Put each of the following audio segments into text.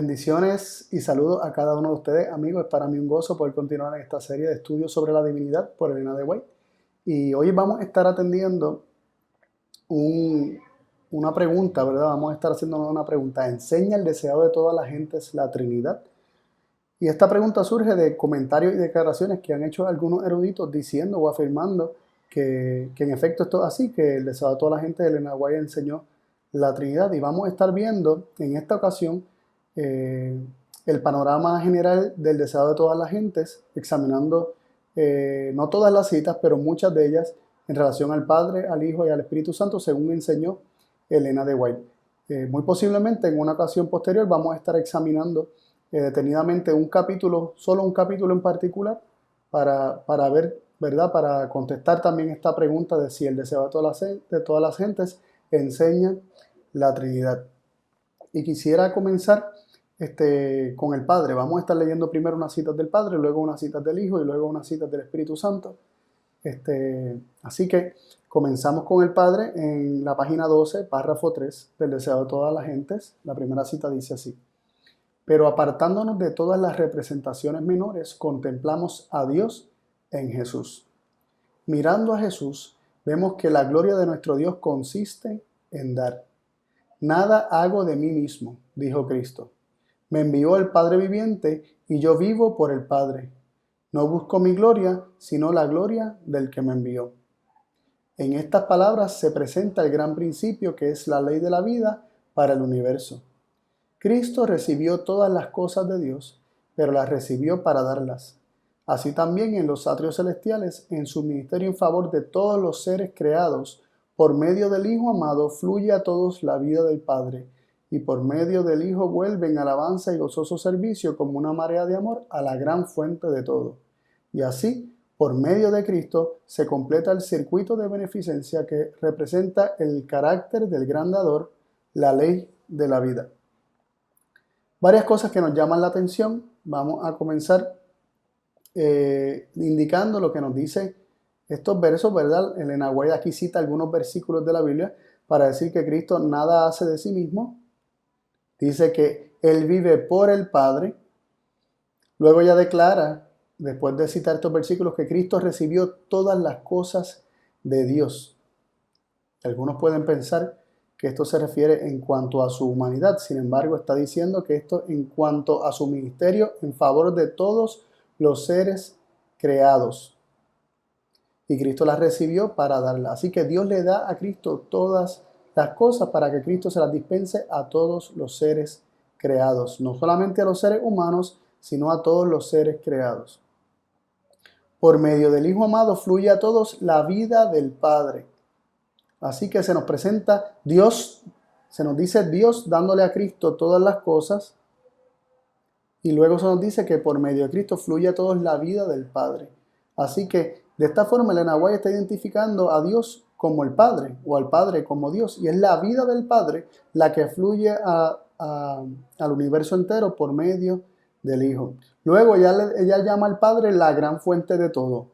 Bendiciones y saludos a cada uno de ustedes, amigos. Es para mí un gozo poder continuar en esta serie de estudios sobre la divinidad por Elena de White. Y hoy vamos a estar atendiendo una pregunta, ¿verdad? Vamos a estar haciendo una pregunta. ¿Enseña el deseado de todas las gentes la Trinidad? Y esta pregunta surge de comentarios y declaraciones que han hecho algunos eruditos diciendo o afirmando que, en efecto esto es así, que el deseado de toda la gente de Elena enseñó la Trinidad. Y vamos a estar viendo en esta ocasión eh, el panorama general del deseo de todas las gentes, examinando eh, no todas las citas, pero muchas de ellas en relación al Padre, al Hijo y al Espíritu Santo, según enseñó Elena de White. Eh, muy posiblemente en una ocasión posterior vamos a estar examinando detenidamente un capítulo, solo un capítulo en particular, para, para, ver, ¿verdad? Para contestar también esta pregunta de si el deseo de todas las, de todas las gentes enseña la Trinidad. Y quisiera comenzar este, con el Padre. Vamos a estar leyendo primero unas citas del Padre, luego unas citas del Hijo y luego unas citas del Espíritu Santo. Este, así que comenzamos con el Padre en la página 12, párrafo 3 del deseo de todas las gentes. La primera cita dice así. Pero apartándonos de todas las representaciones menores, contemplamos a Dios en Jesús. Mirando a Jesús, vemos que la gloria de nuestro Dios consiste en dar. Nada hago de mí mismo, dijo Cristo me envió el Padre viviente y yo vivo por el Padre. No busco mi gloria, sino la gloria del que me envió. En estas palabras se presenta el gran principio que es la ley de la vida para el universo. Cristo recibió todas las cosas de Dios, pero las recibió para darlas. Así también en los atrios celestiales, en su ministerio en favor de todos los seres creados, por medio del Hijo amado, fluye a todos la vida del Padre y por medio del Hijo vuelven alabanza y gozoso servicio como una marea de amor a la gran fuente de todo. Y así, por medio de Cristo, se completa el circuito de beneficencia que representa el carácter del gran dador, la ley de la vida. Varias cosas que nos llaman la atención. Vamos a comenzar eh, indicando lo que nos dice estos versos, ¿verdad? El Enahuay aquí cita algunos versículos de la Biblia para decir que Cristo nada hace de sí mismo, Dice que Él vive por el Padre. Luego ya declara, después de citar estos versículos, que Cristo recibió todas las cosas de Dios. Algunos pueden pensar que esto se refiere en cuanto a su humanidad, sin embargo está diciendo que esto en cuanto a su ministerio en favor de todos los seres creados. Y Cristo las recibió para darla. Así que Dios le da a Cristo todas las cosas para que Cristo se las dispense a todos los seres creados, no solamente a los seres humanos, sino a todos los seres creados. Por medio del Hijo amado fluye a todos la vida del Padre. Así que se nos presenta Dios, se nos dice Dios dándole a Cristo todas las cosas, y luego se nos dice que por medio de Cristo fluye a todos la vida del Padre. Así que de esta forma el Enahuay está identificando a Dios como el Padre o al Padre como Dios. Y es la vida del Padre la que fluye al universo entero por medio del Hijo. Luego ella, llama al Padre la gran fuente de todo.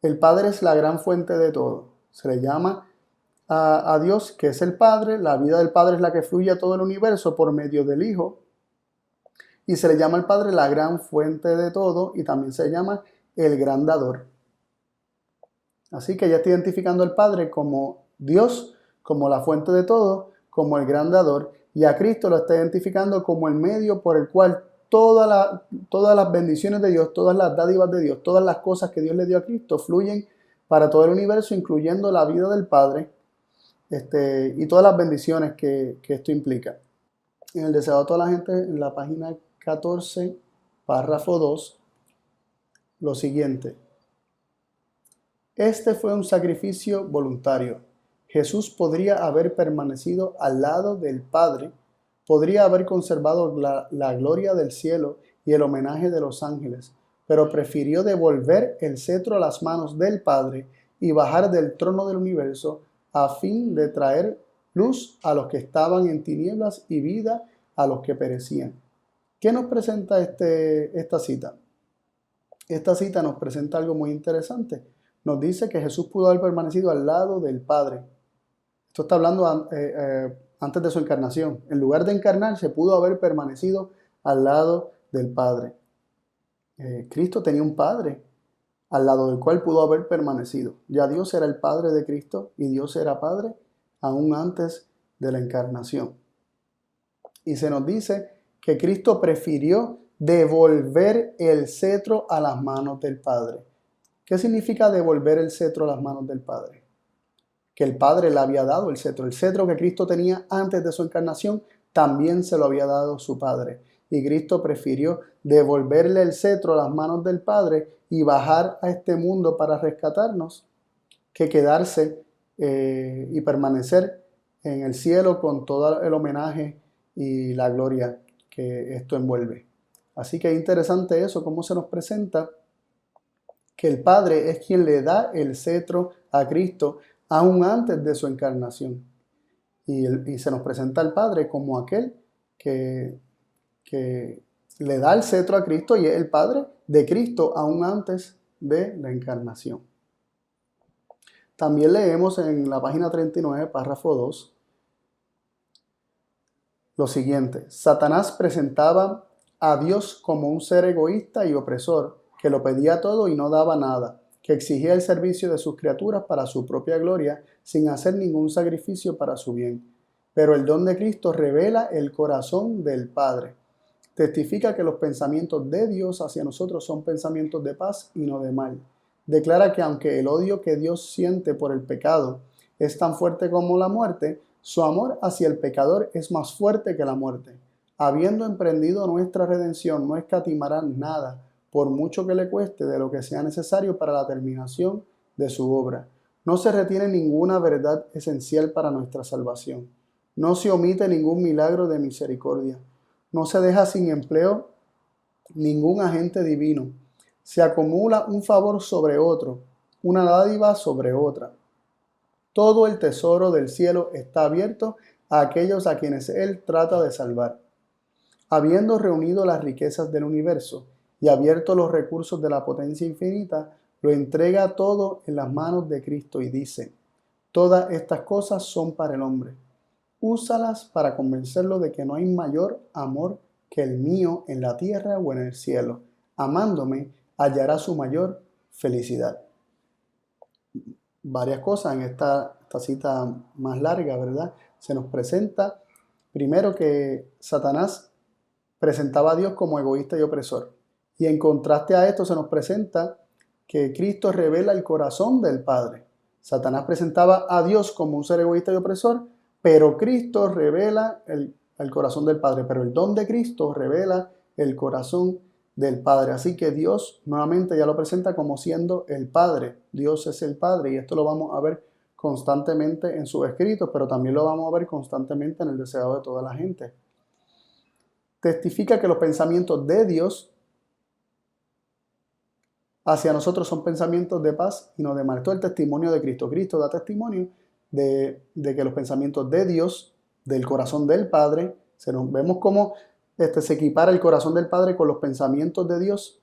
El Padre es la gran fuente de todo. Se le llama a, a, Dios, que es el Padre. La vida del Padre es la que fluye a todo el universo por medio del Hijo. Y se le llama al Padre la gran fuente de todo. Y también se llama el gran dador. Así que ya está identificando al Padre como Dios, como la fuente de todo, como el gran dador, y a Cristo lo está identificando como el medio por el cual todas las bendiciones de Dios, todas las dádivas de Dios, todas las cosas que Dios le dio a Cristo fluyen para todo el universo, incluyendo la vida del Padre este, y todas las bendiciones que, que esto implica. En el deseo de toda la gente, en la página 14, párrafo 2, lo siguiente. Este fue un sacrificio voluntario. Jesús podría haber permanecido al lado del Padre, podría haber conservado la, gloria del cielo y el homenaje de los ángeles, pero prefirió devolver el cetro a las manos del Padre y bajar del trono del universo a fin de traer luz a los que estaban en tinieblas y vida a los que perecían. ¿Qué nos presenta este, esta cita? Esta cita nos presenta algo muy interesante nos dice que Jesús pudo haber permanecido al lado del Padre. Esto está hablando eh, eh, antes de su encarnación. En lugar de encarnarse, pudo haber permanecido al lado del Padre. Eh, Cristo tenía un Padre al lado del cual pudo haber permanecido. Ya Dios era el Padre de Cristo y Dios era Padre aún antes de la encarnación. Y se nos dice que Cristo prefirió devolver el cetro a las manos del Padre. ¿Qué significa devolver el cetro a las manos del Padre? Que el Padre le había dado el cetro. El cetro que Cristo tenía antes de su encarnación también se lo había dado su Padre. Y Cristo prefirió devolverle el cetro a las manos del Padre y bajar a este mundo para rescatarnos que quedarse eh, y permanecer en el cielo con todo el homenaje y la gloria que esto envuelve. Así que es interesante eso, cómo se nos presenta que el Padre es quien le da el cetro a Cristo aún antes de su encarnación. Y, se nos presenta al Padre como aquel que, que le da el cetro a Cristo y es el Padre de Cristo aún antes de la encarnación. También leemos en la página 39, párrafo 2, lo siguiente. Satanás presentaba a Dios como un ser egoísta y opresor, que lo pedía todo y no daba nada, que exigía el servicio de sus criaturas para su propia gloria, sin hacer ningún sacrificio para su bien. Pero el don de Cristo revela el corazón del Padre. Testifica que los pensamientos de Dios hacia nosotros son pensamientos de paz y no de mal. Declara que aunque el odio que Dios siente por el pecado es tan fuerte como la muerte, su amor hacia el pecador es más fuerte que la muerte habiendo emprendido nuestra redención, no escatimarán nada, por mucho que le cueste, de lo que sea necesario para la terminación de su obra. No se retiene ninguna verdad esencial para nuestra salvación. No se omite ningún milagro de misericordia. No se deja sin empleo ningún agente divino. Se acumula un favor sobre otro, una dádiva sobre otra. Todo el tesoro del cielo está abierto a aquellos a quienes Él trata de salvar habiendo reunido las riquezas del universo y abierto los recursos de la potencia infinita, lo entrega todo en las manos de Cristo y dice, todas estas cosas son para el hombre. Úsalas para convencerlo de que no hay mayor amor que el mío en la tierra o en el cielo. Amándome, hallará su mayor felicidad. Varias cosas en esta, cita más larga, ¿verdad? Se nos presenta primero que Satanás presentaba a Dios como egoísta y opresor. Y en contraste a esto se nos presenta que Cristo revela el corazón del Padre. Satanás presentaba a Dios como un ser egoísta y opresor, pero Cristo revela el, corazón del Padre. Pero el don de Cristo revela el corazón del Padre. Así que Dios nuevamente ya lo presenta como siendo el Padre. Dios es el Padre y esto lo vamos a ver constantemente en sus escritos, pero también lo vamos a ver constantemente en el deseo de toda la gente testifica que los pensamientos de Dios hacia nosotros son pensamientos de paz y no de mal. Esto es el testimonio de Cristo. Cristo da testimonio de, que los pensamientos de Dios, del corazón del Padre, se nos, vemos cómo este, se equipara el corazón del Padre con los pensamientos de Dios.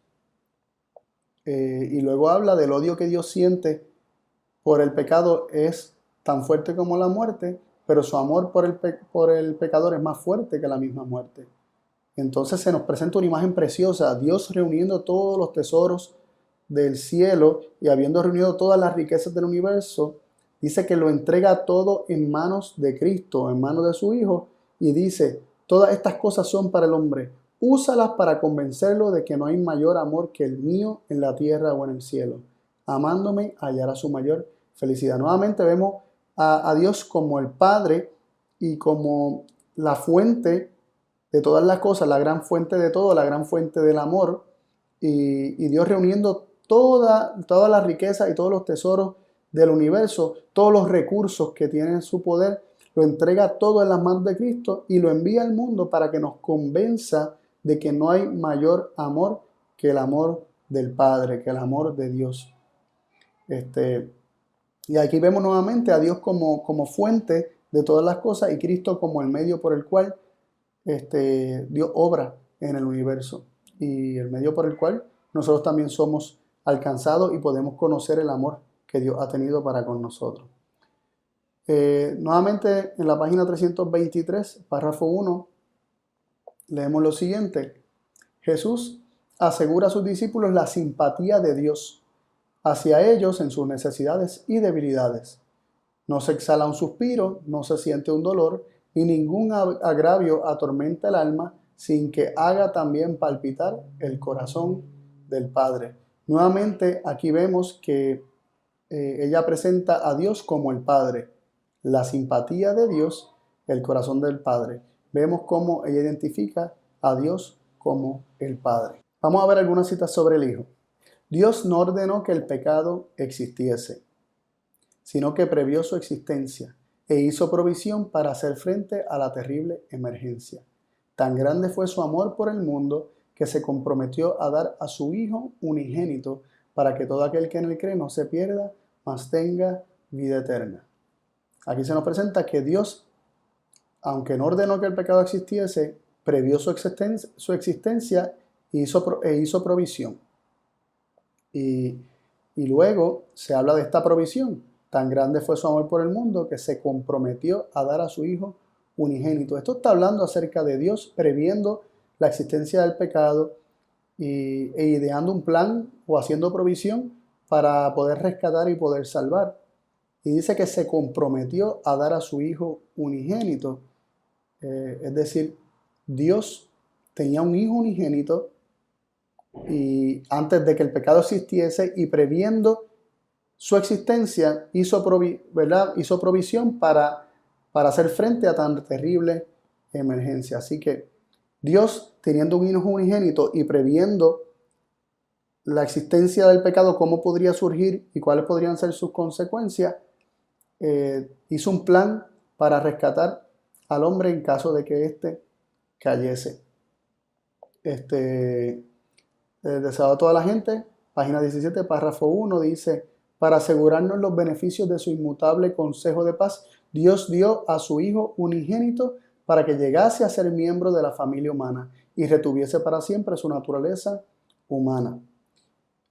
Eh, y luego habla del odio que Dios siente por el pecado es tan fuerte como la muerte, pero su amor por el, por el pecador es más fuerte que la misma muerte. Entonces se nos presenta una imagen preciosa, Dios reuniendo todos los tesoros del cielo y habiendo reunido todas las riquezas del universo, dice que lo entrega todo en manos de Cristo, en manos de su Hijo, y dice, todas estas cosas son para el hombre, úsalas para convencerlo de que no hay mayor amor que el mío en la tierra o en el cielo. Amándome hallará su mayor felicidad. Nuevamente vemos a, Dios como el Padre y como la fuente de todas las cosas, la gran fuente de todo, la gran fuente del amor, y, Dios reuniendo toda, toda la riqueza y todos los tesoros del universo, todos los recursos que tiene en su poder, lo entrega todo en las manos de Cristo y lo envía al mundo para que nos convenza de que no hay mayor amor que el amor del Padre, que el amor de Dios. Este, y aquí vemos nuevamente a Dios como, como fuente de todas las cosas y Cristo como el medio por el cual este, Dios obra en el universo y el medio por el cual nosotros también somos alcanzados y podemos conocer el amor que Dios ha tenido para con nosotros. Eh, nuevamente en la página 323, párrafo 1, leemos lo siguiente. Jesús asegura a sus discípulos la simpatía de Dios hacia ellos en sus necesidades y debilidades. No se exhala un suspiro, no se siente un dolor, y ningún agravio atormenta el alma sin que haga también palpitar el corazón del Padre. Nuevamente aquí vemos que eh, ella presenta a Dios como el Padre, la simpatía de Dios, el corazón del Padre. Vemos cómo ella identifica a Dios como el Padre. Vamos a ver algunas citas sobre el Hijo. Dios no ordenó que el pecado existiese, sino que previó su existencia e hizo provisión para hacer frente a la terrible emergencia. Tan grande fue su amor por el mundo que se comprometió a dar a su Hijo unigénito para que todo aquel que en él cree no se pierda, mas tenga vida eterna. Aquí se nos presenta que Dios, aunque no ordenó que el pecado existiese, previó su existencia, e, hizo, hizo provisión. Y, y luego se habla de esta provisión. Tan grande fue su amor por el mundo que se comprometió a dar a su Hijo unigénito. Esto está hablando acerca de Dios previendo la existencia del pecado y, e ideando un plan o haciendo provisión para poder rescatar y poder salvar. Y dice que se comprometió a dar a su Hijo unigénito. Eh, es decir, Dios tenía un Hijo unigénito y antes de que el pecado existiese y previendo su existencia hizo, ¿verdad? hizo provisión para, para hacer frente a tan terrible emergencia. Así que Dios, teniendo un hijo unigénito y previendo la existencia del pecado, cómo podría surgir y cuáles podrían ser sus consecuencias, eh, hizo un plan para rescatar al hombre en caso de que éste cayese. Este, eh, deseado a toda la gente, página 17, párrafo 1, dice, para asegurarnos los beneficios de su inmutable consejo de paz, Dios dio a su Hijo unigénito para que llegase a ser miembro de la familia humana y retuviese para siempre su naturaleza humana.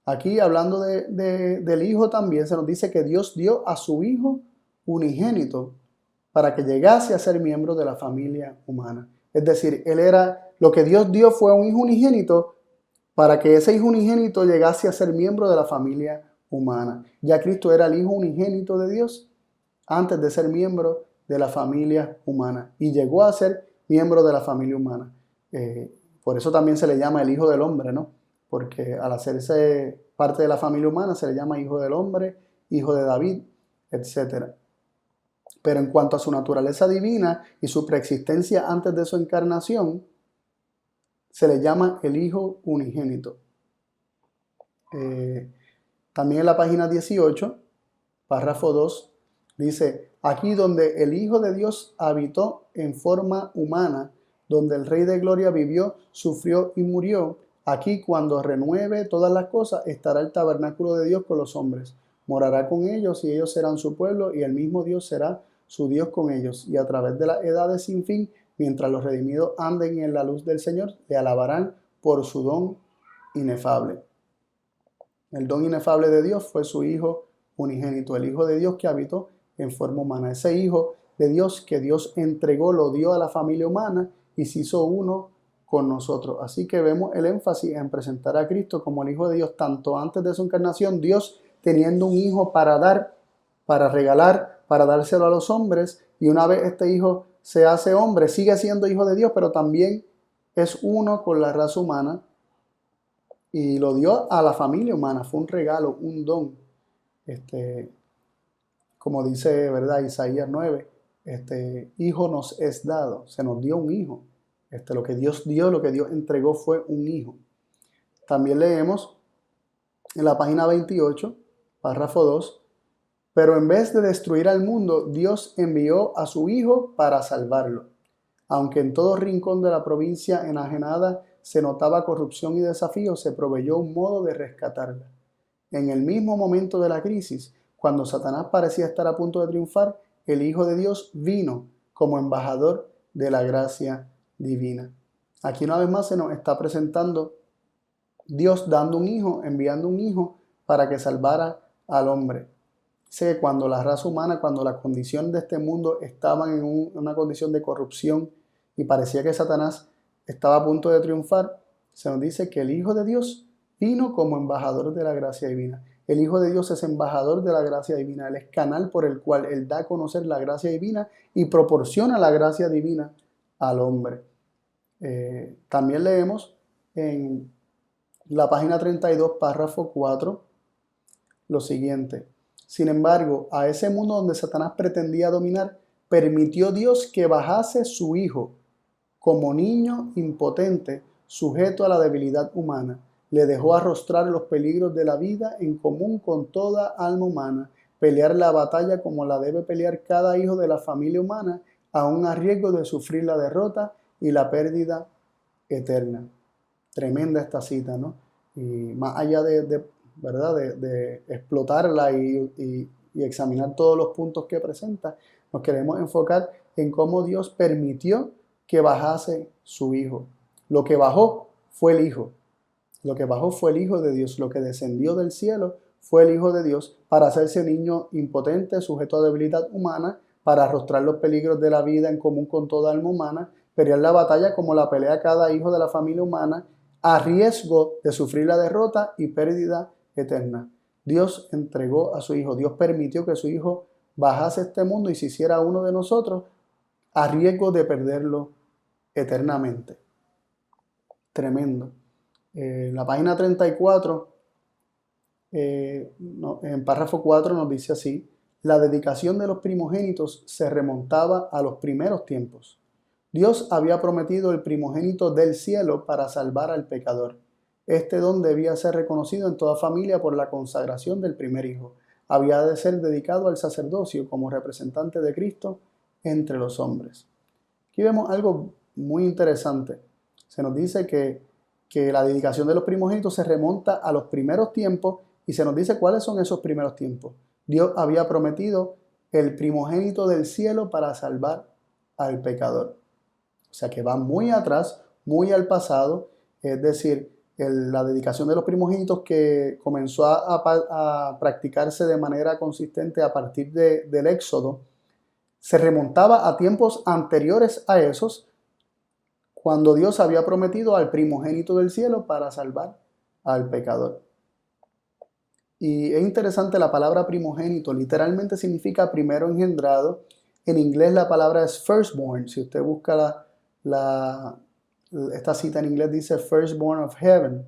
Aquí hablando del Hijo también se nos dice que Dios dio a su Hijo unigénito para que llegase a ser miembro de la familia humana. Es decir, Él era, lo que Dios dio fue un Hijo unigénito para que ese Hijo unigénito llegase a ser miembro de la familia humana. Ya Cristo era el Hijo unigénito de Dios antes de ser miembro de la familia humana y llegó a ser miembro de la familia humana. Eh, por eso también se le llama el Hijo del Hombre, ¿no? Porque al hacerse parte de la familia humana se le llama Hijo del Hombre, Hijo de David, etc. Pero en cuanto a su naturaleza divina y su preexistencia antes de su encarnación, se le llama el Hijo unigénito. Eh, también en la página 18, párrafo 2, dice, aquí donde el Hijo de Dios habitó en forma humana, donde el Rey de Gloria vivió, sufrió y murió, aquí cuando renueve todas las cosas estará el tabernáculo de Dios con los hombres. Morará con ellos y ellos serán su pueblo y el mismo Dios será su Dios con ellos. Y a través de las edades sin fin, mientras los redimidos anden en la luz del Señor, le alabarán por su don inefable. El don inefable de Dios fue su Hijo unigénito, el Hijo de Dios que habitó en forma humana. Ese Hijo de Dios que Dios entregó, lo dio a la familia humana y se hizo uno con nosotros. Así que vemos el énfasis en presentar a Cristo como el Hijo de Dios, tanto antes de su encarnación, Dios teniendo un Hijo para dar, para regalar, para dárselo a los hombres, y una vez este Hijo se hace hombre, sigue siendo Hijo de Dios, pero también es uno con la raza humana y lo dio a la familia humana, fue un regalo, un don. Este, como dice, ¿verdad? Isaías 9, este, hijo nos es dado, se nos dio un hijo. Este, lo que Dios dio, lo que Dios entregó fue un hijo. También leemos en la página 28, párrafo 2, pero en vez de destruir al mundo, Dios envió a su Hijo para salvarlo. Aunque en todo rincón de la provincia enajenada se notaba corrupción y desafío, se proveyó un modo de rescatarla. En el mismo momento de la crisis, cuando Satanás parecía estar a punto de triunfar, el Hijo de Dios vino como embajador de la gracia divina. Aquí una vez más se nos está presentando Dios dando un hijo, enviando un hijo para que salvara al hombre. Sé que cuando la raza humana, cuando la condición de este mundo estaban en una condición de corrupción y parecía que Satanás estaba a punto de triunfar, se nos dice que el Hijo de Dios vino como embajador de la gracia divina. El Hijo de Dios es embajador de la gracia divina. Él es canal por el cual Él da a conocer la gracia divina y proporciona la gracia divina al hombre. Eh, también leemos en la página 32, párrafo 4, lo siguiente. Sin embargo, a ese mundo donde Satanás pretendía dominar, permitió Dios que bajase su Hijo como niño impotente, sujeto a la debilidad humana. Le dejó arrostrar los peligros de la vida en común con toda alma humana, pelear la batalla como la debe pelear cada hijo de la familia humana, aun a riesgo de sufrir la derrota y la pérdida eterna. Tremenda esta cita, ¿no? Y más allá de, ¿verdad? De, explotarla y, y examinar todos los puntos que presenta, nos queremos enfocar en cómo Dios permitió que bajase su Hijo. Lo que bajó fue el Hijo. Lo que bajó fue el Hijo de Dios. Lo que descendió del cielo fue el Hijo de Dios para hacerse niño impotente, sujeto a debilidad humana, para arrostrar los peligros de la vida en común con toda alma humana, pelear la batalla como la pelea cada hijo de la familia humana, a riesgo de sufrir la derrota y pérdida eterna. Dios entregó a su Hijo, Dios permitió que su Hijo bajase este mundo y se hiciera uno de nosotros a riesgo de perderlo eternamente. Tremendo. En la página 34, eh, en párrafo 4 nos dice así, la dedicación de los primogénitos se remontaba a los primeros tiempos. Dios había prometido el primogénito del cielo para salvar al pecador. Este don debía ser reconocido en toda familia por la consagración del primer hijo. Había de ser dedicado al sacerdocio como representante de Cristo entre los hombres. Aquí vemos algo muy interesante. Se nos dice que, la dedicación de los primogénitos se remonta a los primeros tiempos y se nos dice cuáles son esos primeros tiempos. Dios había prometido el primogénito del cielo para salvar al pecador. O sea que va muy atrás, muy al pasado, es decir, la dedicación de los primogénitos que comenzó a, practicarse de manera consistente a partir del Éxodo, se remontaba a tiempos anteriores a esos, cuando Dios había prometido al primogénito del cielo para salvar al pecador. Y es interesante la palabra primogénito, literalmente significa primero engendrado. En inglés la palabra es firstborn. Si usted busca la, esta cita en inglés dice firstborn of heaven,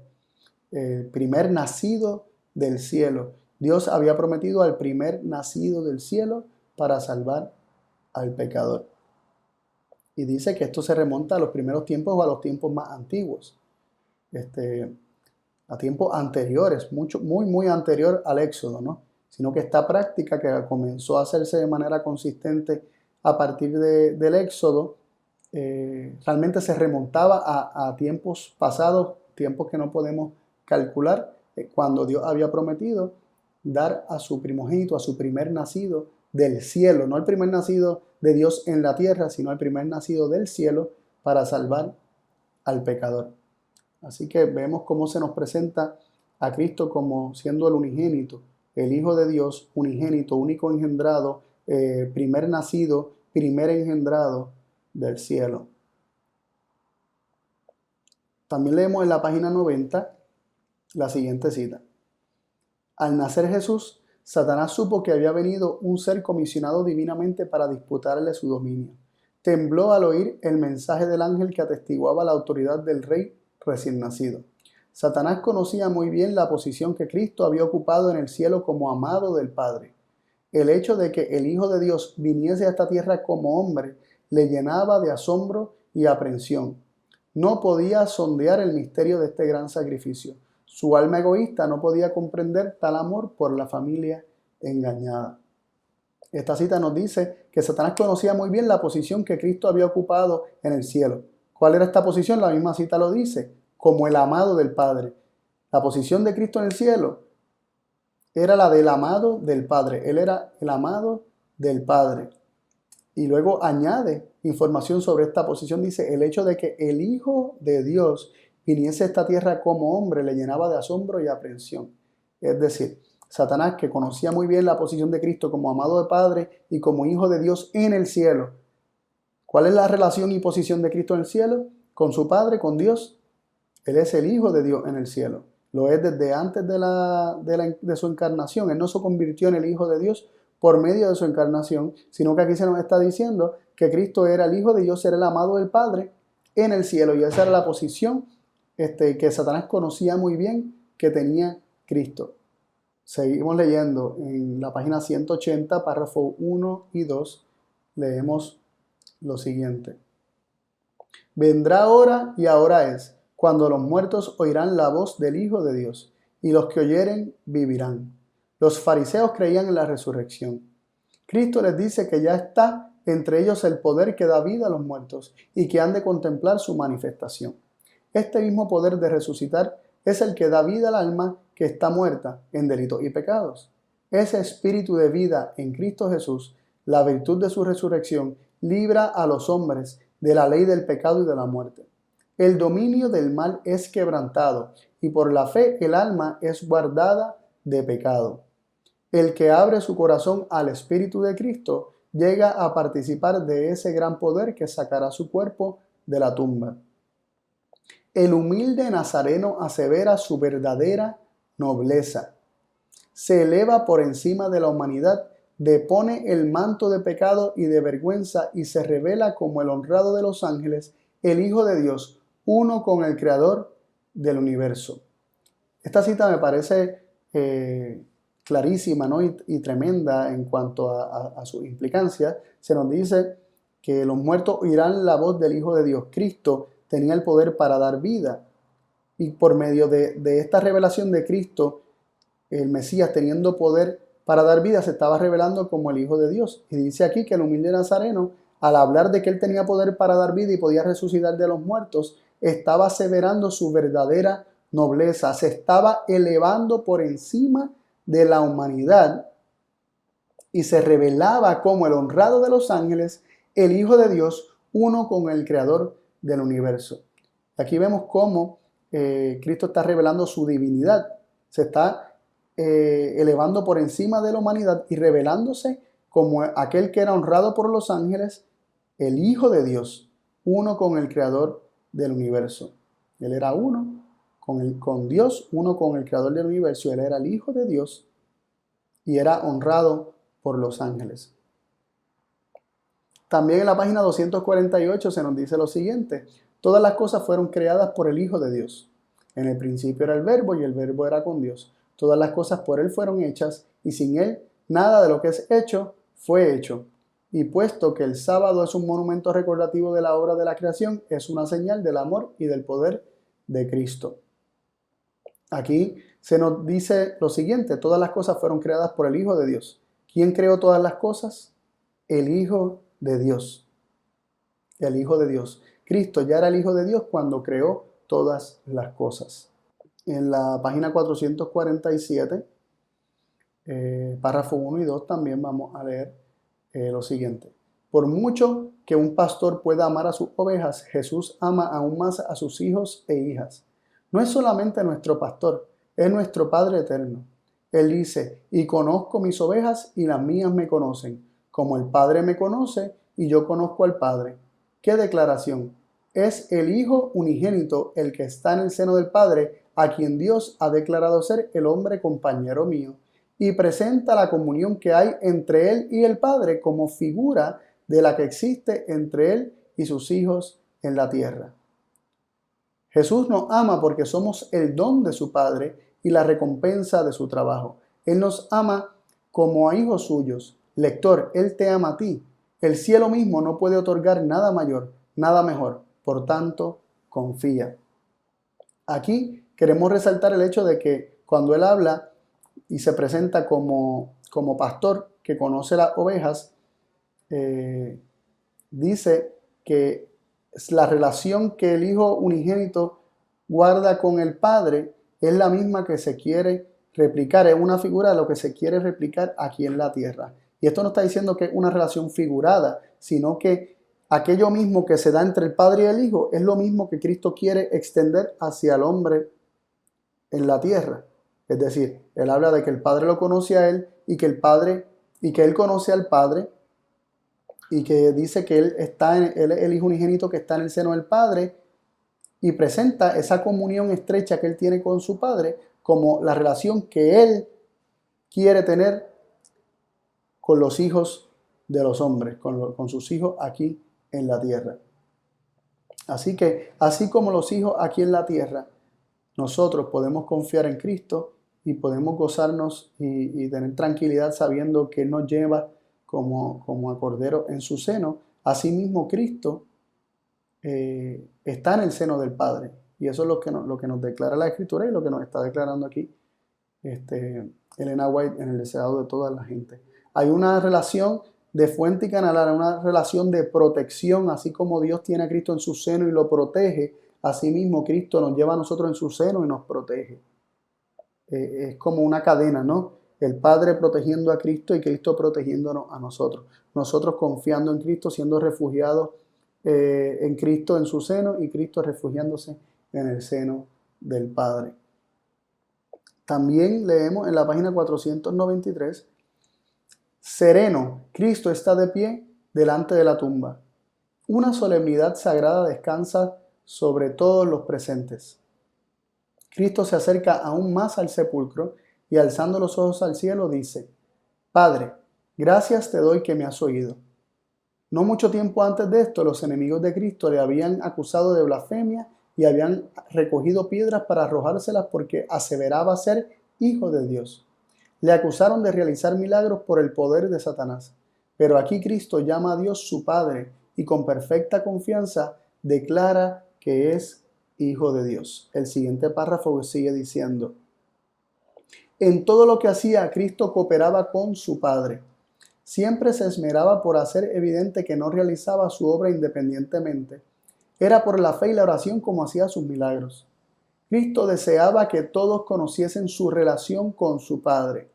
primer nacido del cielo. Dios había prometido al primer nacido del cielo para salvar al pecador. Y dice que esto se remonta a los primeros tiempos o a los tiempos más antiguos. Este, a tiempos anteriores, mucho, muy, muy anterior al Éxodo, ¿no? Sino que esta práctica que comenzó a hacerse de manera consistente a partir del Éxodo, eh, realmente se remontaba a, tiempos pasados, tiempos que no podemos calcular, eh, cuando Dios había prometido dar a su primogénito, a su primer nacido, del cielo, no el primer nacido de Dios en la tierra, sino el primer nacido del cielo para salvar al pecador. Así que vemos cómo se nos presenta a Cristo como siendo el unigénito, el Hijo de Dios, unigénito, único engendrado, eh, primer nacido, primer engendrado del cielo. También leemos en la página 90 la siguiente cita. Al nacer Jesús, Satanás supo que había venido un ser comisionado divinamente para disputarle su dominio. Tembló al oír el mensaje del ángel que atestiguaba la autoridad del rey recién nacido. Satanás conocía muy bien la posición que Cristo había ocupado en el cielo como amado del Padre. El hecho de que el Hijo de Dios viniese a esta tierra como hombre le llenaba de asombro y aprensión. No podía sondear el misterio de este gran sacrificio. Su alma egoísta no podía comprender tal amor por la familia engañada. Esta cita nos dice que Satanás conocía muy bien la posición que Cristo había ocupado en el cielo. ¿Cuál era esta posición? La misma cita lo dice, como el amado del Padre. La posición de Cristo en el cielo era la del amado del Padre. Él era el amado del Padre. Y luego añade información sobre esta posición. Dice, el hecho de que el Hijo de Dios viniese a esta tierra como hombre le llenaba de asombro y aprensión. Es decir, Satanás, que conocía muy bien la posición de Cristo como amado de Padre y como hijo de Dios en el cielo. ¿Cuál es la relación y posición de Cristo en el cielo? Con su Padre, con Dios. Él es el Hijo de Dios en el cielo. Lo es desde antes de, la, de, su encarnación. Él no se convirtió en el Hijo de Dios por medio de su encarnación, sino que aquí se nos está diciendo que Cristo era el Hijo de Dios, era el amado del Padre en el cielo. Y esa era la posición este, que Satanás conocía muy bien que tenía Cristo. Seguimos leyendo en la página 180, párrafo 1 y 2, leemos lo siguiente. Vendrá ahora y ahora es, cuando los muertos oirán la voz del Hijo de Dios, y los que oyeren vivirán. Los fariseos creían en la resurrección. Cristo les dice que ya está entre ellos el poder que da vida a los muertos y que han de contemplar su manifestación. Este mismo poder de resucitar es el que da vida al alma que está muerta en delitos y pecados. Ese espíritu de vida en Cristo Jesús, la virtud de su resurrección, libra a los hombres de la ley del pecado y de la muerte. El dominio del mal es quebrantado y por la fe el alma es guardada de pecado. El que abre su corazón al Espíritu de Cristo llega a participar de ese gran poder que sacará su cuerpo de la tumba. El humilde Nazareno asevera su verdadera nobleza. Se eleva por encima de la humanidad, depone el manto de pecado y de vergüenza y se revela como el honrado de los ángeles, el Hijo de Dios, uno con el Creador del universo. Esta cita me parece eh, clarísima ¿no? y, tremenda en cuanto a, su implicancia. Se nos dice que los muertos oirán la voz del Hijo de Dios. Cristo tenía el poder para dar vida. Y por medio de, esta revelación de Cristo, el Mesías teniendo poder para dar vida, se estaba revelando como el Hijo de Dios. Y dice aquí que el humilde Nazareno, al hablar de que él tenía poder para dar vida y podía resucitar de los muertos, estaba aseverando su verdadera nobleza, se estaba elevando por encima de la humanidad y se revelaba como el honrado de los ángeles, el Hijo de Dios, uno con el Creador del universo. Aquí vemos cómo eh, Cristo está revelando su divinidad, se está eh, elevando por encima de la humanidad y revelándose como aquel que era honrado por los ángeles, el Hijo de Dios, uno con el Creador del universo. Él era uno con, el, con Dios, uno con el creador del universo. Él era el Hijo de Dios y era honrado por los ángeles. También en la página 248 se nos dice lo siguiente, todas las cosas fueron creadas por el Hijo de Dios. En el principio era el verbo y el verbo era con Dios. Todas las cosas por Él fueron hechas y sin Él nada de lo que es hecho fue hecho. Y puesto que el sábado es un monumento recordativo de la obra de la creación, es una señal del amor y del poder de Cristo. Aquí se nos dice lo siguiente, todas las cosas fueron creadas por el Hijo de Dios. ¿Quién creó todas las cosas? El Hijo de Dios. El Hijo de Dios. Cristo ya era el Hijo de Dios cuando creó todas las cosas. En la página 447, eh, párrafo 1 y 2, también vamos a leer eh, lo siguiente. Por mucho que un pastor pueda amar a sus ovejas, Jesús ama aún más a sus hijos e hijas no es solamente nuestro pastor, es nuestro Padre eterno. Él dice, y conozco mis ovejas y las mías me conocen, como el Padre me conoce y yo conozco al Padre. ¿Qué declaración? Es el Hijo unigénito el que está en el seno del Padre, a quien Dios ha declarado ser el hombre compañero mío, y presenta la comunión que hay entre Él y el Padre como figura de la que existe entre Él y sus hijos en la tierra. Jesús nos ama porque somos el don de su Padre y la recompensa de su trabajo. Él nos ama como a hijos suyos. Lector, Él te ama a ti. El cielo mismo no puede otorgar nada mayor, nada mejor. Por tanto, confía. Aquí queremos resaltar el hecho de que cuando Él habla y se presenta como, como pastor que conoce las ovejas, eh, dice que la relación que el Hijo unigénito guarda con el Padre es la misma que se quiere replicar, es una figura de lo que se quiere replicar aquí en la tierra. Y esto no está diciendo que es una relación figurada, sino que aquello mismo que se da entre el Padre y el Hijo es lo mismo que Cristo quiere extender hacia el hombre en la tierra. Es decir, él habla de que el Padre lo conoce a él y que el Padre y que él conoce al Padre y que dice que él está en, él es el hijo unigénito que está en el seno del Padre y presenta esa comunión estrecha que él tiene con su Padre como la relación que él quiere tener con los hijos de los hombres, con, sus hijos aquí en la tierra. Así que, así como los hijos aquí en la tierra, nosotros podemos confiar en Cristo y podemos gozarnos y, tener tranquilidad sabiendo que Él nos lleva como, como Cordero en su seno. Asimismo, Cristo eh, está en el seno del Padre. Y eso es lo que, nos, lo que nos declara la Escritura y lo que nos está declarando aquí este, Elena White en el deseado de toda la gente. Hay una relación de fuente y canal, una relación de protección, así como Dios tiene a Cristo en su seno y lo protege, asimismo Cristo nos lleva a nosotros en su seno y nos protege. Eh, es como una cadena, ¿no? El Padre protegiendo a Cristo y Cristo protegiéndonos a nosotros. Nosotros confiando en Cristo, siendo refugiados eh, en Cristo en su seno y Cristo refugiándose en el seno del Padre. También leemos en la página 493 Sereno, Cristo está de pie delante de la tumba. Una solemnidad sagrada descansa sobre todos los presentes. Cristo se acerca aún más al sepulcro y alzando los ojos al cielo dice, Padre, gracias te doy que me has oído. No mucho tiempo antes de esto, los enemigos de Cristo le habían acusado de blasfemia y habían recogido piedras para arrojárselas porque aseveraba ser hijo de Dios. Le acusaron de realizar milagros por el poder de Satanás. Pero aquí Cristo llama a Dios su Padre y con perfecta confianza declara que es hijo de Dios. El siguiente párrafo sigue diciendo, en todo lo que hacía Cristo cooperaba con su Padre. Siempre se esmeraba por hacer evidente que no realizaba su obra independientemente. Era por la fe y la oración como hacía sus milagros. Cristo deseaba que todos conociesen su relación con su Padre.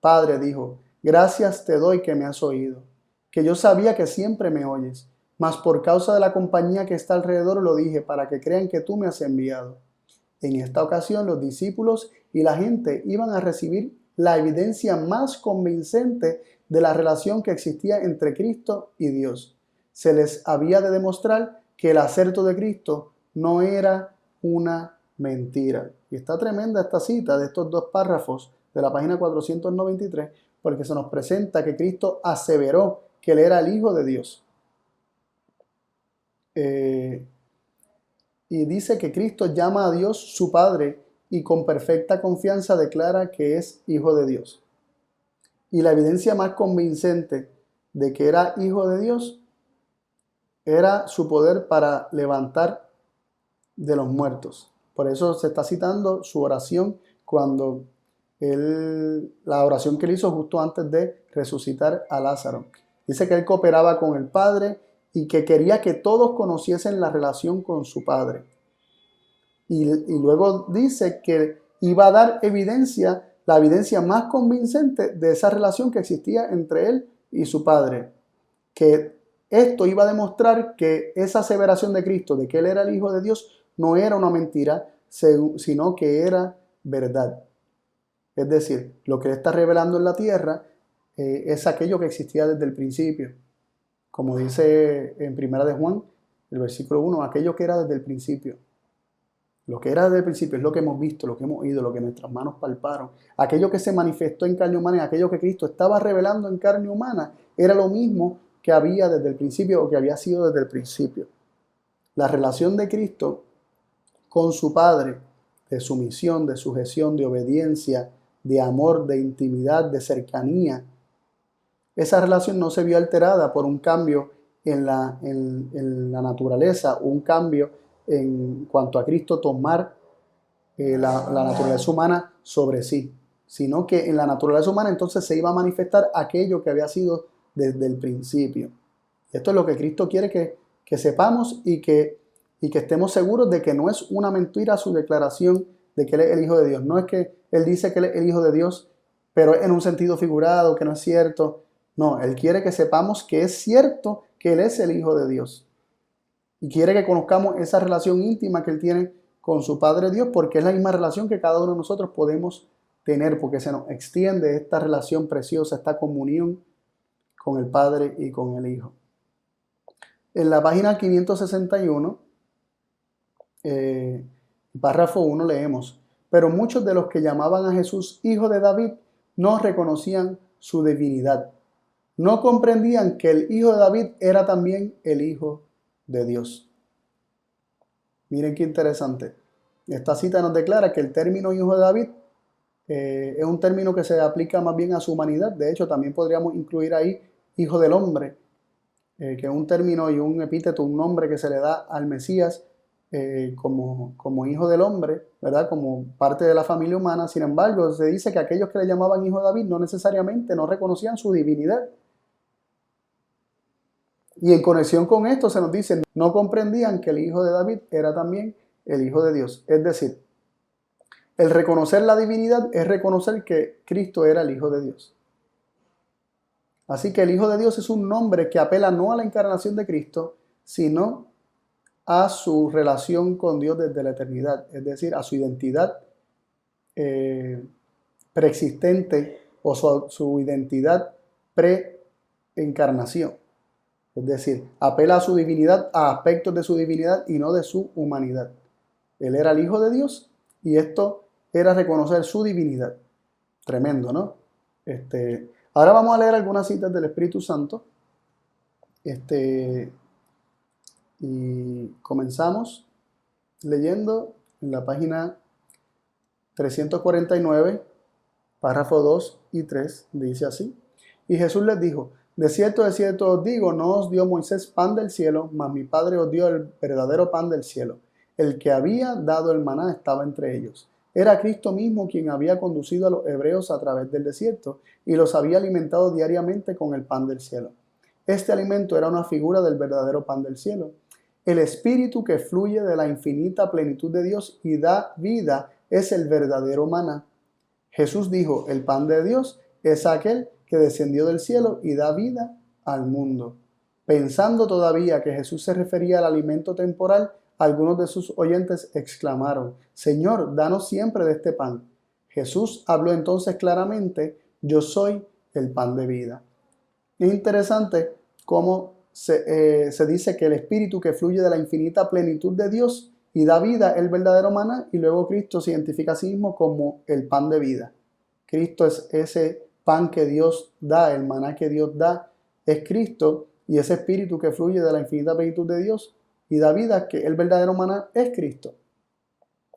Padre dijo, gracias te doy que me has oído, que yo sabía que siempre me oyes, mas por causa de la compañía que está alrededor lo dije para que crean que tú me has enviado. En esta ocasión los discípulos y la gente iban a recibir la evidencia más convincente de la relación que existía entre Cristo y Dios. Se les había de demostrar que el acerto de Cristo no era una mentira. Y está tremenda esta cita de estos dos párrafos de la página 493, porque se nos presenta que Cristo aseveró que Él era el Hijo de Dios. Eh, y dice que Cristo llama a Dios su Padre y con perfecta confianza declara que es Hijo de Dios. Y la evidencia más convincente de que era Hijo de Dios era su poder para levantar de los muertos. Por eso se está citando su oración cuando él, la oración que él hizo justo antes de resucitar a Lázaro. Dice que él cooperaba con el Padre y que quería que todos conociesen la relación con su Padre. Y, y luego dice que iba a dar evidencia, la evidencia más convincente de esa relación que existía entre él y su Padre. Que esto iba a demostrar que esa aseveración de Cristo, de que él era el Hijo de Dios, no era una mentira, sino que era verdad. Es decir, lo que él está revelando en la tierra eh, es aquello que existía desde el principio. Como dice en Primera de Juan, el versículo 1, aquello que era desde el principio. Lo que era desde el principio es lo que hemos visto, lo que hemos oído, lo que nuestras manos palparon. Aquello que se manifestó en carne humana aquello que Cristo estaba revelando en carne humana era lo mismo que había desde el principio o que había sido desde el principio. La relación de Cristo con su Padre, de sumisión, de sujeción, de obediencia, de amor, de intimidad, de cercanía. Esa relación no se vio alterada por un cambio en la, en, la naturaleza, un cambio en cuanto a Cristo tomar eh, la, la naturaleza humana sobre sí, sino que en la naturaleza humana entonces se iba a manifestar aquello que había sido desde el principio. Esto es lo que Cristo quiere que, que sepamos y que y que estemos seguros de que no es una mentira su declaración de que Él es el Hijo de Dios. No es que Él dice que Él es el Hijo de Dios, pero en un sentido figurado, que no es cierto. No, Él quiere que sepamos que es cierto que Él es el Hijo de Dios. Y quiere que conozcamos esa relación íntima que Él tiene con su Padre Dios, porque es la misma relación que cada uno de nosotros podemos tener, porque se nos extiende esta relación preciosa, esta comunión con el Padre y con el Hijo. En la página 561, eh, párrafo 1 leemos, pero muchos de los que llamaban a Jesús hijo de David no reconocían su divinidad. No comprendían que el hijo de David era también el hijo de Dios. Miren qué interesante. Esta cita nos declara que el término hijo de David eh, es un término que se aplica más bien a su humanidad. De hecho, también podríamos incluir ahí hijo del hombre, eh, que es un término y un epíteto, un nombre que se le da al Mesías eh, como, como, hijo del hombre, ¿verdad? Como parte de la familia humana. Sin embargo, se dice que aquellos que le llamaban hijo de David no necesariamente no reconocían su divinidad. Y en conexión con esto se nos dice, no comprendían que el hijo de David era también el hijo de Dios. Es decir, el reconocer la divinidad es reconocer que Cristo era el hijo de Dios. Así que el Hijo de Dios es un nombre que apela no a la encarnación de Cristo, sino a su relación con Dios desde la eternidad, es decir, a su identidad eh, preexistente o su, su identidad pre-encarnación. Es decir, apela a su divinidad, a aspectos de su divinidad y no de su humanidad. Él era el Hijo de Dios y esto era reconocer su divinidad. Tremendo, ¿no? Este, Ahora vamos a leer algunas citas del Espíritu Santo. Este, y comenzamos leyendo en la página 349, párrafo 2 y 3, dice así. Y Jesús les dijo, de cierto, de cierto os digo, no os dio Moisés pan del cielo, mas mi Padre os dio el verdadero pan del cielo. El que había dado el maná estaba entre ellos. Era Cristo mismo quien había conducido a los hebreos a través del desierto y los había alimentado diariamente con el pan del cielo. Este alimento era una figura del verdadero pan del cielo. El espíritu que fluye de la infinita plenitud de Dios y da vida es el verdadero maná. Jesús dijo, el pan de Dios es aquel que descendió del cielo y da vida al mundo. Pensando todavía que Jesús se refería al alimento temporal, algunos de sus oyentes exclamaron, Señor, danos siempre de este pan. Jesús habló entonces claramente, yo soy el pan de vida. Es interesante cómo se, eh, dice que el Espíritu que fluye de la infinita plenitud de Dios y da vida el verdadero maná y luego Cristo se identifica a sí mismo como el pan de vida. Cristo es ese pan que Dios da, el maná que Dios da, es Cristo y ese Espíritu que fluye de la infinita plenitud de Dios y da vida que el verdadero maná es Cristo.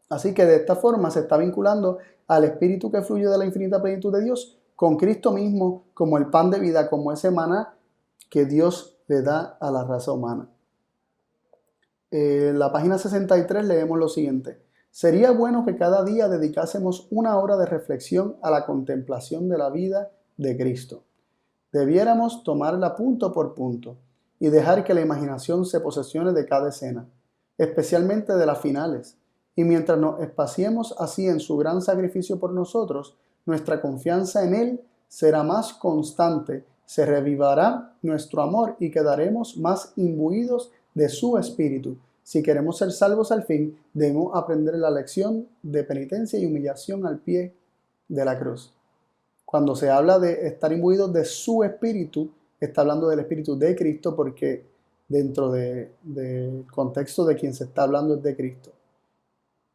Así que de esta forma se está vinculando al Espíritu que fluye de la infinita plenitud de Dios con Cristo mismo como el pan de vida, como ese maná que Dios le da a la raza humana. En la página 63 leemos lo siguiente. Sería bueno que cada día dedicásemos una hora de reflexión a la contemplación de la vida de Cristo. Debiéramos tomarla punto por punto y dejar que la imaginación se posesione de cada escena, especialmente de las finales. Y mientras nos espaciemos así en su gran sacrificio por nosotros, nuestra confianza en Él será más constante, se revivará nuestro amor y quedaremos más imbuidos de su espíritu. Si queremos ser salvos al fin, debemos aprender la lección de penitencia y humillación al pie de la cruz. Cuando se habla de estar imbuidos de su espíritu, está hablando del Espíritu de Cristo porque dentro del contexto de quien se está hablando es de Cristo.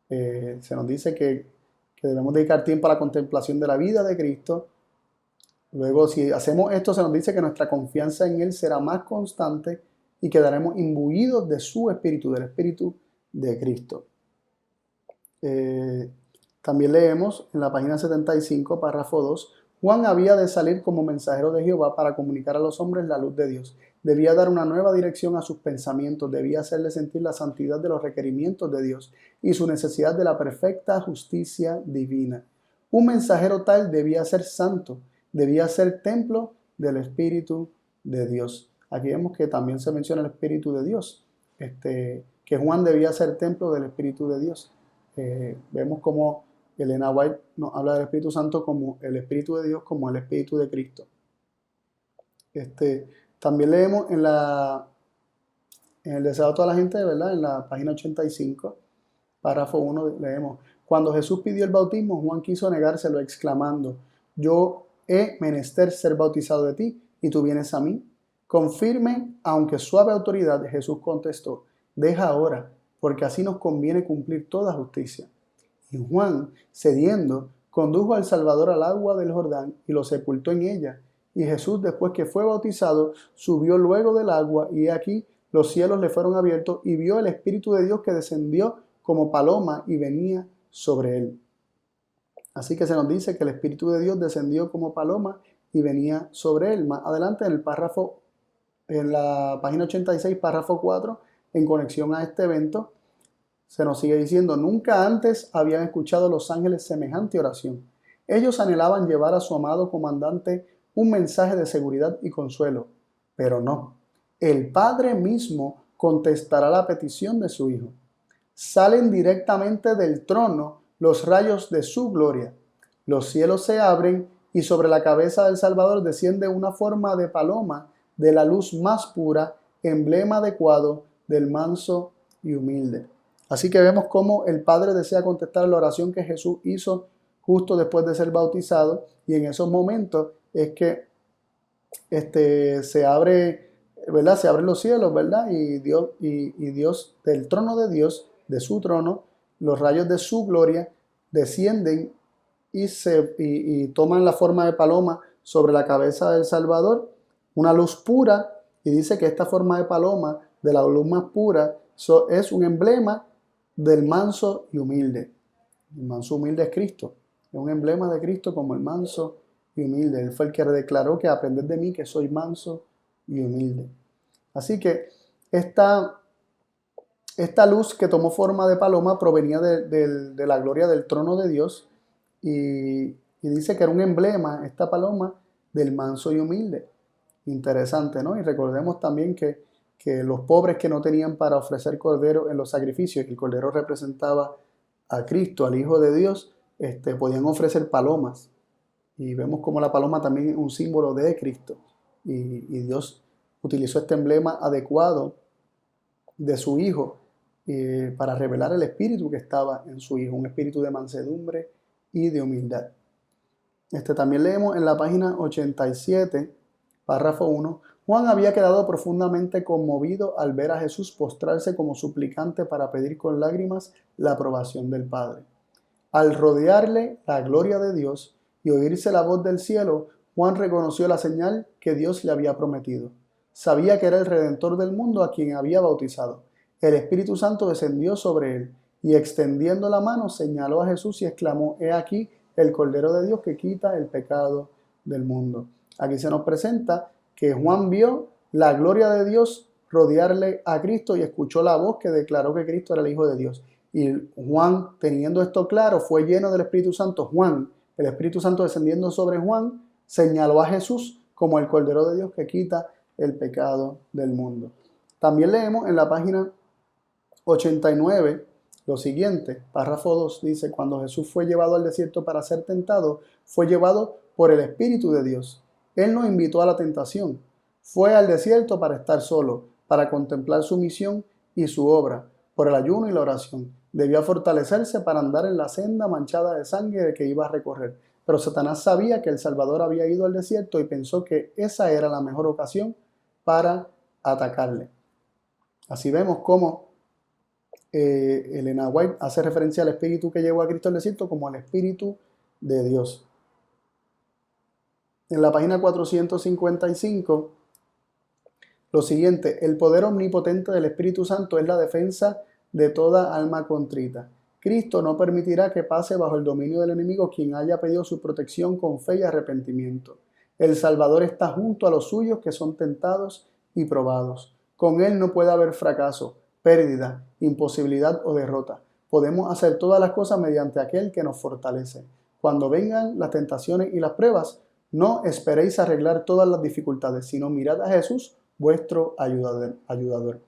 Eh, se nos dice que, debemos dedicar tiempo a la contemplación de la vida de Cristo. Luego, si hacemos esto, se nos dice que nuestra confianza en Él será más constante y quedaremos imbuidos de su Espíritu, del Espíritu de Cristo. Eh, también leemos en la página 75, párrafo 2, Juan había de salir como mensajero de Jehová para comunicar a los hombres la luz de Dios. Debía dar una nueva dirección a sus pensamientos, debía hacerles sentir la santidad de los requerimientos de Dios y su necesidad de la perfecta justicia divina. Un mensajero tal debía ser santo, debía ser templo del Espíritu de Dios. Aquí vemos que también se menciona el Espíritu de Dios, este, que Juan debía ser templo del Espíritu de Dios. Eh, vemos como Elena White nos habla del Espíritu Santo como el Espíritu de Dios, como el Espíritu de Cristo. Este, también leemos en, la, en el deseo de toda la gente, ¿verdad? En la página 85, Párrafo 1 leemos. Cuando Jesús pidió el bautismo, Juan quiso negárselo exclamando, yo he menester ser bautizado de ti y tú vienes a mí. Confirme, aunque suave autoridad, Jesús contestó, deja ahora, porque así nos conviene cumplir toda justicia. Y Juan, cediendo, condujo al Salvador al agua del Jordán y lo sepultó en ella. Y Jesús, después que fue bautizado, subió luego del agua y aquí los cielos le fueron abiertos y vio el Espíritu de Dios que descendió como paloma y venía sobre él. Así que se nos dice que el Espíritu de Dios descendió como paloma y venía sobre él. Más adelante en el párrafo, en la página 86, párrafo 4, en conexión a este evento, se nos sigue diciendo, nunca antes habían escuchado los ángeles semejante oración. Ellos anhelaban llevar a su amado comandante un mensaje de seguridad y consuelo, pero no. El Padre mismo contestará la petición de su Hijo. Salen directamente del trono los rayos de su gloria. Los cielos se abren y sobre la cabeza del Salvador desciende una forma de paloma de la luz más pura, emblema adecuado del manso y humilde. Así que vemos cómo el Padre desea contestar la oración que Jesús hizo justo después de ser bautizado y en esos momentos es que este, se abre, ¿verdad? Se abren los cielos, ¿verdad? Y Dios, y, Dios, del trono de Dios, de su trono, los rayos de su gloria descienden y, se, y, toman la forma de paloma sobre la cabeza del Salvador, una luz pura, y dice que esta forma de paloma, de la luz más pura, es un emblema del manso y humilde. El manso humilde es Cristo. Es un emblema de Cristo como el manso y humilde. Él fue el que declaró que aprended de mí que soy manso y humilde. Así que esta, esta luz que tomó forma de paloma provenía de, la gloria del trono de Dios y, dice que era un emblema, esta paloma, del manso y humilde. Interesante, ¿no? Y recordemos también que que los pobres que no tenían para ofrecer cordero en los sacrificios, que el cordero representaba a Cristo, al Hijo de Dios, este, podían ofrecer palomas. Y vemos como la paloma también es un símbolo de Cristo. Y, Dios utilizó este emblema adecuado de su Hijo eh, para revelar el espíritu que estaba en su Hijo, un espíritu de mansedumbre y de humildad. Este, también leemos en la página 87, párrafo 1, Juan había quedado profundamente conmovido al ver a Jesús postrarse como suplicante para pedir con lágrimas la aprobación del Padre. Al rodearle la gloria de Dios y oírse la voz del cielo, Juan reconoció la señal que Dios le había prometido. Sabía que era el Redentor del mundo a quien había bautizado. El Espíritu Santo descendió sobre él y extendiendo la mano señaló a Jesús y exclamó, He aquí el Cordero de Dios que quita el pecado del mundo. Aquí se nos presenta que Juan vio la gloria de Dios rodearle a Cristo y escuchó la voz que declaró que Cristo era el Hijo de Dios. Y Juan, teniendo esto claro, fue lleno del Espíritu Santo. Juan, el Espíritu Santo descendiendo sobre Juan, señaló a Jesús como el Cordero de Dios que quita el pecado del mundo. También leemos en la página 89 lo siguiente, párrafo 2 dice, cuando Jesús fue llevado al desierto para ser tentado, fue llevado por el Espíritu de Dios. Él no invitó a la tentación, fue al desierto para estar solo, para contemplar su misión y su obra, por el ayuno y la oración. Debía fortalecerse para andar en la senda manchada de sangre que iba a recorrer. Pero Satanás sabía que el Salvador había ido al desierto y pensó que esa era la mejor ocasión para atacarle. Así vemos cómo eh, Elena White hace referencia al espíritu que llevó a Cristo al desierto como al espíritu de Dios en la página 455 lo siguiente, el poder omnipotente del Espíritu Santo es la defensa de toda alma contrita. Cristo no permitirá que pase bajo el dominio del enemigo quien haya pedido su protección con fe y arrepentimiento. El Salvador está junto a los suyos que son tentados y probados. Con Él no puede haber fracaso, pérdida, imposibilidad o derrota. Podemos hacer todas las cosas mediante aquel que nos fortalece. Cuando vengan las tentaciones y las pruebas, no esperéis arreglar todas las dificultades, sino mirad a Jesús, vuestro ayudador.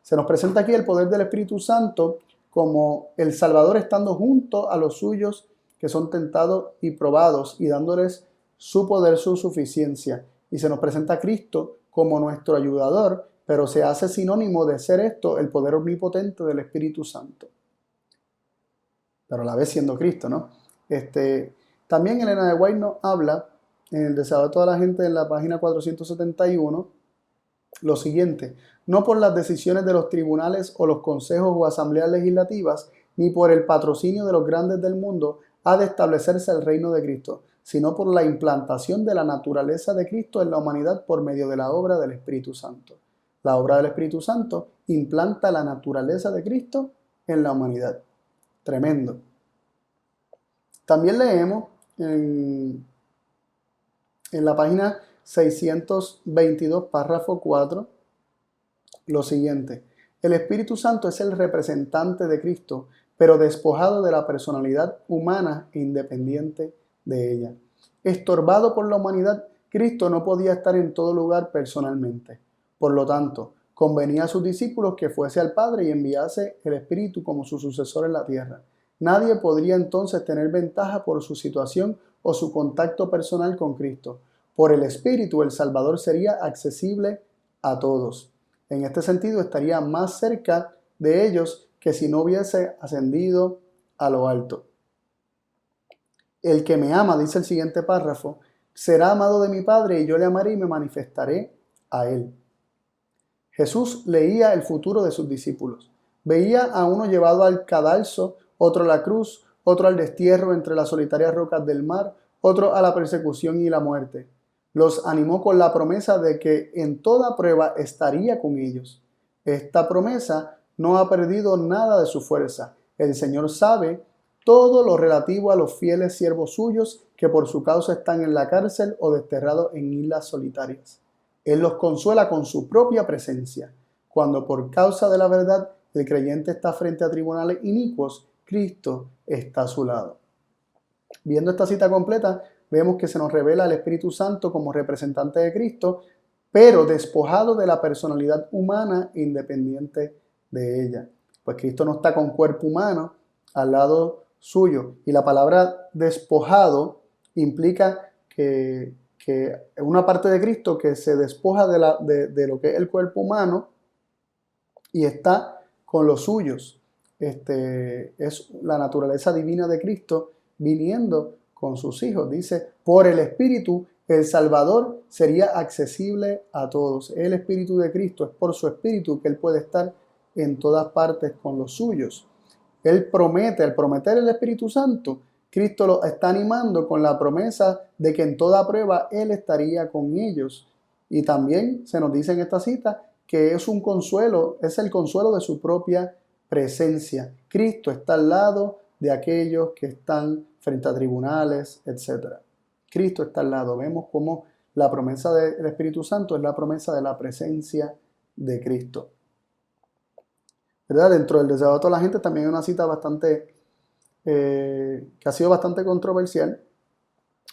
Se nos presenta aquí el poder del Espíritu Santo como el Salvador estando junto a los suyos que son tentados y probados y dándoles su poder, su suficiencia. Y se nos presenta a Cristo como nuestro ayudador, pero se hace sinónimo de ser esto el poder omnipotente del Espíritu Santo. pero a la vez siendo Cristo, ¿no? Este, también Elena de White nos habla en el deseo de toda la gente en la página 471 lo siguiente, no por las decisiones de los tribunales o los consejos o asambleas legislativas, ni por el patrocinio de los grandes del mundo, ha de establecerse el reino de Cristo, sino por la implantación de la naturaleza de Cristo en la humanidad por medio de la obra del Espíritu Santo. La obra del Espíritu Santo implanta la naturaleza de Cristo en la humanidad. Tremendo. También leemos en, la página 622, párrafo 4, lo siguiente. El Espíritu Santo es el representante de Cristo, pero despojado de la personalidad humana e independiente de ella. Estorbado por la humanidad, Cristo no podía estar en todo lugar personalmente. Por lo tanto, convenía a sus discípulos que fuese al Padre y enviase el Espíritu como su sucesor en la tierra. Nadie podría entonces tener ventaja por su situación o su contacto personal con Cristo. Por el Espíritu, el Salvador sería accesible a todos. En este sentido, estaría más cerca de ellos que si no hubiese ascendido a lo alto. El que me ama, dice el siguiente párrafo, será amado de mi Padre y yo le amaré y me manifestaré a él. Jesús leía el futuro de sus discípulos. Veía a uno llevado al cadalso, otro a la cruz, otro al destierro entre las solitarias rocas del mar, otro a la persecución y la muerte los animó con la promesa de que en toda prueba estaría con ellos. Esta promesa no ha perdido nada de su fuerza. El Señor sabe todo lo relativo a los fieles siervos suyos que por su causa están en la cárcel o desterrados en islas solitarias. Él los consuela con su propia presencia. Cuando por causa de la verdad el creyente está frente a tribunales inicuos, Cristo está a su lado. Viendo esta cita completa, vemos que se nos revela el Espíritu Santo como representante de Cristo, pero despojado de la personalidad humana independiente de ella. Pues Cristo no está con cuerpo humano al lado suyo. Y la palabra despojado implica que, que una parte de Cristo que se despoja de, la, de, de, lo que es el cuerpo humano y está con los suyos. Este, es la naturaleza divina de Cristo viniendo con sus hijos. Dice, por el Espíritu, el Salvador sería accesible a todos. El Espíritu de Cristo es por su Espíritu que Él puede estar en todas partes con los suyos. Él promete, al prometer el Espíritu Santo, Cristo lo está animando con la promesa de que en toda prueba Él estaría con ellos. Y también se nos dice en esta cita que es un consuelo, es el consuelo de su propia presencia. Cristo está al lado de aquellos que están frente a tribunales, etc. Cristo está al lado. Vemos cómo la promesa del Espíritu Santo es la promesa de la presencia de Cristo. ¿Verdad? Dentro del deseo de toda la gente también hay una cita bastante, eh, que ha sido bastante controversial,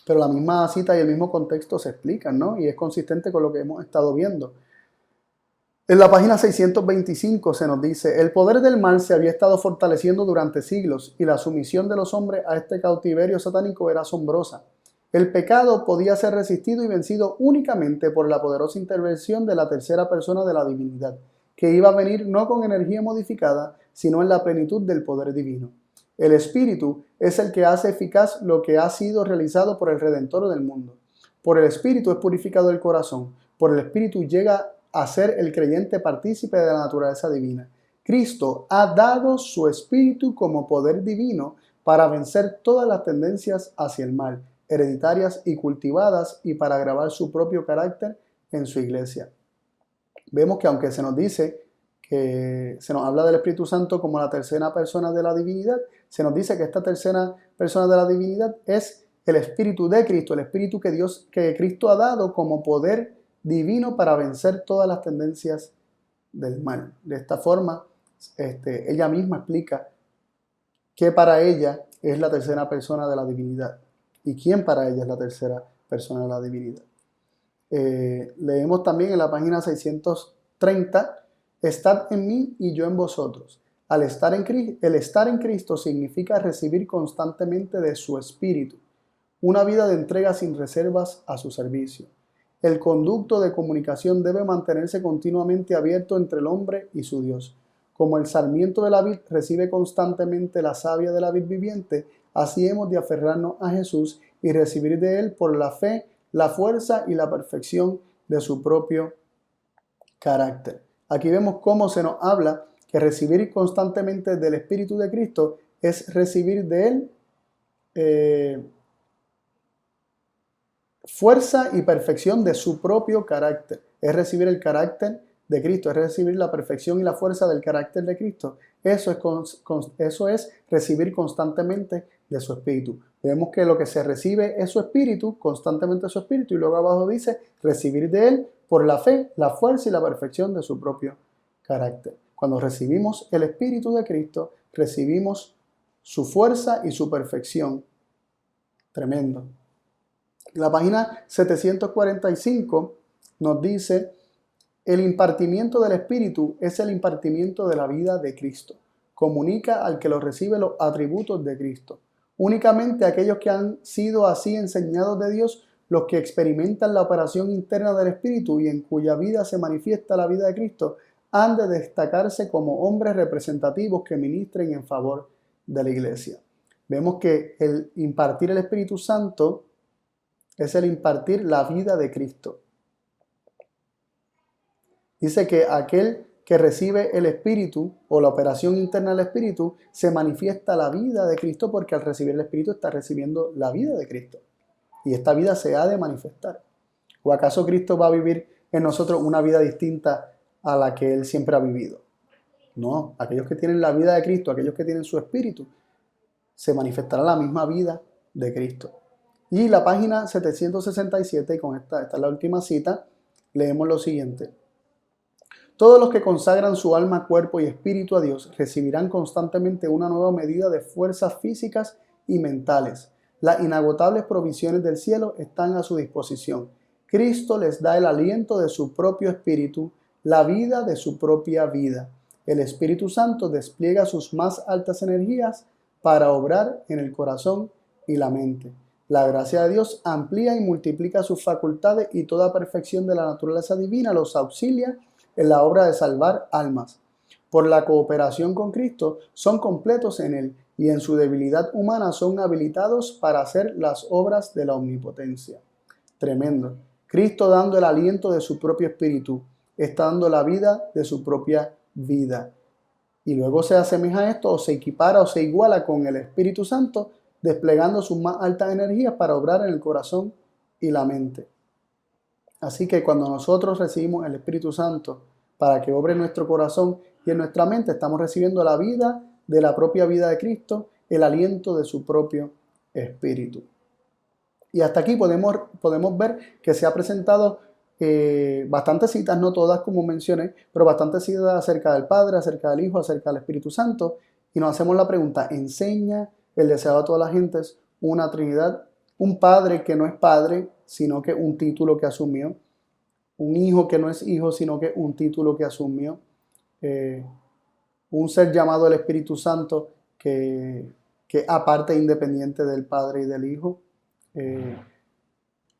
pero la misma cita y el mismo contexto se explican, ¿no? Y es consistente con lo que hemos estado viendo. En la página 625 se nos dice, el poder del mal se había estado fortaleciendo durante siglos y la sumisión de los hombres a este cautiverio satánico era asombrosa. El pecado podía ser resistido y vencido únicamente por la poderosa intervención de la tercera persona de la divinidad, que iba a venir no con energía modificada, sino en la plenitud del poder divino. El Espíritu es el que hace eficaz lo que ha sido realizado por el Redentor del mundo. Por el Espíritu es purificado el corazón, por el Espíritu llega a ser el creyente partícipe de la naturaleza divina. Cristo ha dado su espíritu como poder divino para vencer todas las tendencias hacia el mal, hereditarias y cultivadas, y para grabar su propio carácter en su iglesia. Vemos que aunque se nos dice que se nos habla del Espíritu Santo como la tercera persona de la divinidad, se nos dice que esta tercera persona de la divinidad es el Espíritu de Cristo, el Espíritu que Dios, que Cristo ha dado como poder divino para vencer todas las tendencias del mal. De esta forma, este, ella misma explica que para ella es la tercera persona de la divinidad y quién para ella es la tercera persona de la divinidad. Eh, leemos también en la página 630, estad en mí y yo en vosotros. Al estar en, el estar en Cristo significa recibir constantemente de su espíritu, una vida de entrega sin reservas a su servicio el conducto de comunicación debe mantenerse continuamente abierto entre el hombre y su Dios. como el sarmiento de la vid recibe constantemente la savia de la vid viviente, así hemos de aferrarnos a Jesús y recibir de Él por la fe, la fuerza y la perfección de su propio carácter. Aquí vemos cómo se nos habla que recibir constantemente del Espíritu de Cristo es recibir de Él eh, fuerza y perfección de su propio carácter. Es recibir el carácter de Cristo, es recibir la perfección y la fuerza del carácter de Cristo. Eso es, eso es recibir constantemente de su espíritu. Vemos que lo que se recibe es su espíritu, constantemente su espíritu, y luego abajo dice recibir de él por la fe, la fuerza y la perfección de su propio carácter. Cuando recibimos el espíritu de Cristo, recibimos su fuerza y su perfección. Tremendo. La página 745 nos dice, el impartimiento del Espíritu es el impartimiento de la vida de Cristo. Comunica al que lo recibe los atributos de Cristo. Únicamente aquellos que han sido así enseñados de Dios, los que experimentan la operación interna del Espíritu y en cuya vida se manifiesta la vida de Cristo, han de destacarse como hombres representativos que ministren en favor de la iglesia. Vemos que el impartir el Espíritu Santo es el impartir la vida de Cristo. Dice que aquel que recibe el Espíritu o la operación interna del Espíritu, se manifiesta la vida de Cristo porque al recibir el Espíritu está recibiendo la vida de Cristo. Y esta vida se ha de manifestar. ¿O acaso Cristo va a vivir en nosotros una vida distinta a la que Él siempre ha vivido? No, aquellos que tienen la vida de Cristo, aquellos que tienen su Espíritu, se manifestará la misma vida de Cristo. Y la página 767, y con esta, esta es la última cita, leemos lo siguiente. Todos los que consagran su alma, cuerpo y espíritu a Dios recibirán constantemente una nueva medida de fuerzas físicas y mentales. Las inagotables provisiones del cielo están a su disposición. Cristo les da el aliento de su propio espíritu, la vida de su propia vida. El Espíritu Santo despliega sus más altas energías para obrar en el corazón y la mente. La gracia de Dios amplía y multiplica sus facultades y toda perfección de la naturaleza divina los auxilia en la obra de salvar almas. Por la cooperación con Cristo son completos en Él y en su debilidad humana son habilitados para hacer las obras de la omnipotencia. Tremendo. Cristo dando el aliento de su propio espíritu, está dando la vida de su propia vida. Y luego se asemeja a esto o se equipara o se iguala con el Espíritu Santo, desplegando sus más altas energías para obrar en el corazón y la mente. Así que cuando nosotros recibimos el Espíritu Santo para que obre en nuestro corazón y en nuestra mente, estamos recibiendo la vida de la propia vida de Cristo, el aliento de su propio Espíritu. Y hasta aquí podemos, podemos ver que se ha presentado eh, bastantes citas, no todas como mencioné, pero bastantes citas acerca del Padre, acerca del Hijo, acerca del Espíritu Santo. Y nos hacemos la pregunta, ¿enseña el deseo a todas las gentes una Trinidad? Un Padre que no es Padre, sino que un título que asumió. Un hijo que no es hijo, sino que un título que asumió. Eh, un ser llamado el Espíritu Santo que, que aparte independiente del Padre y del Hijo. Eh,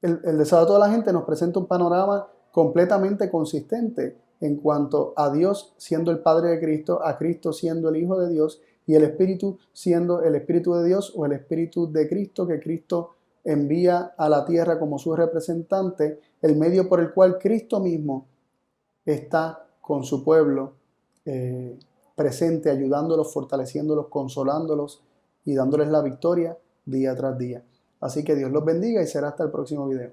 el, el de la gente nos presenta un panorama completamente consistente en cuanto a Dios siendo el Padre de Cristo, a Cristo siendo el Hijo de Dios y el Espíritu siendo el Espíritu de Dios o el Espíritu de Cristo que Cristo envía a la tierra como su representante, el medio por el cual Cristo mismo está con su pueblo eh, presente, ayudándolos, fortaleciéndolos, consolándolos y dándoles la victoria día tras día. Así que Dios los bendiga y será hasta el próximo video.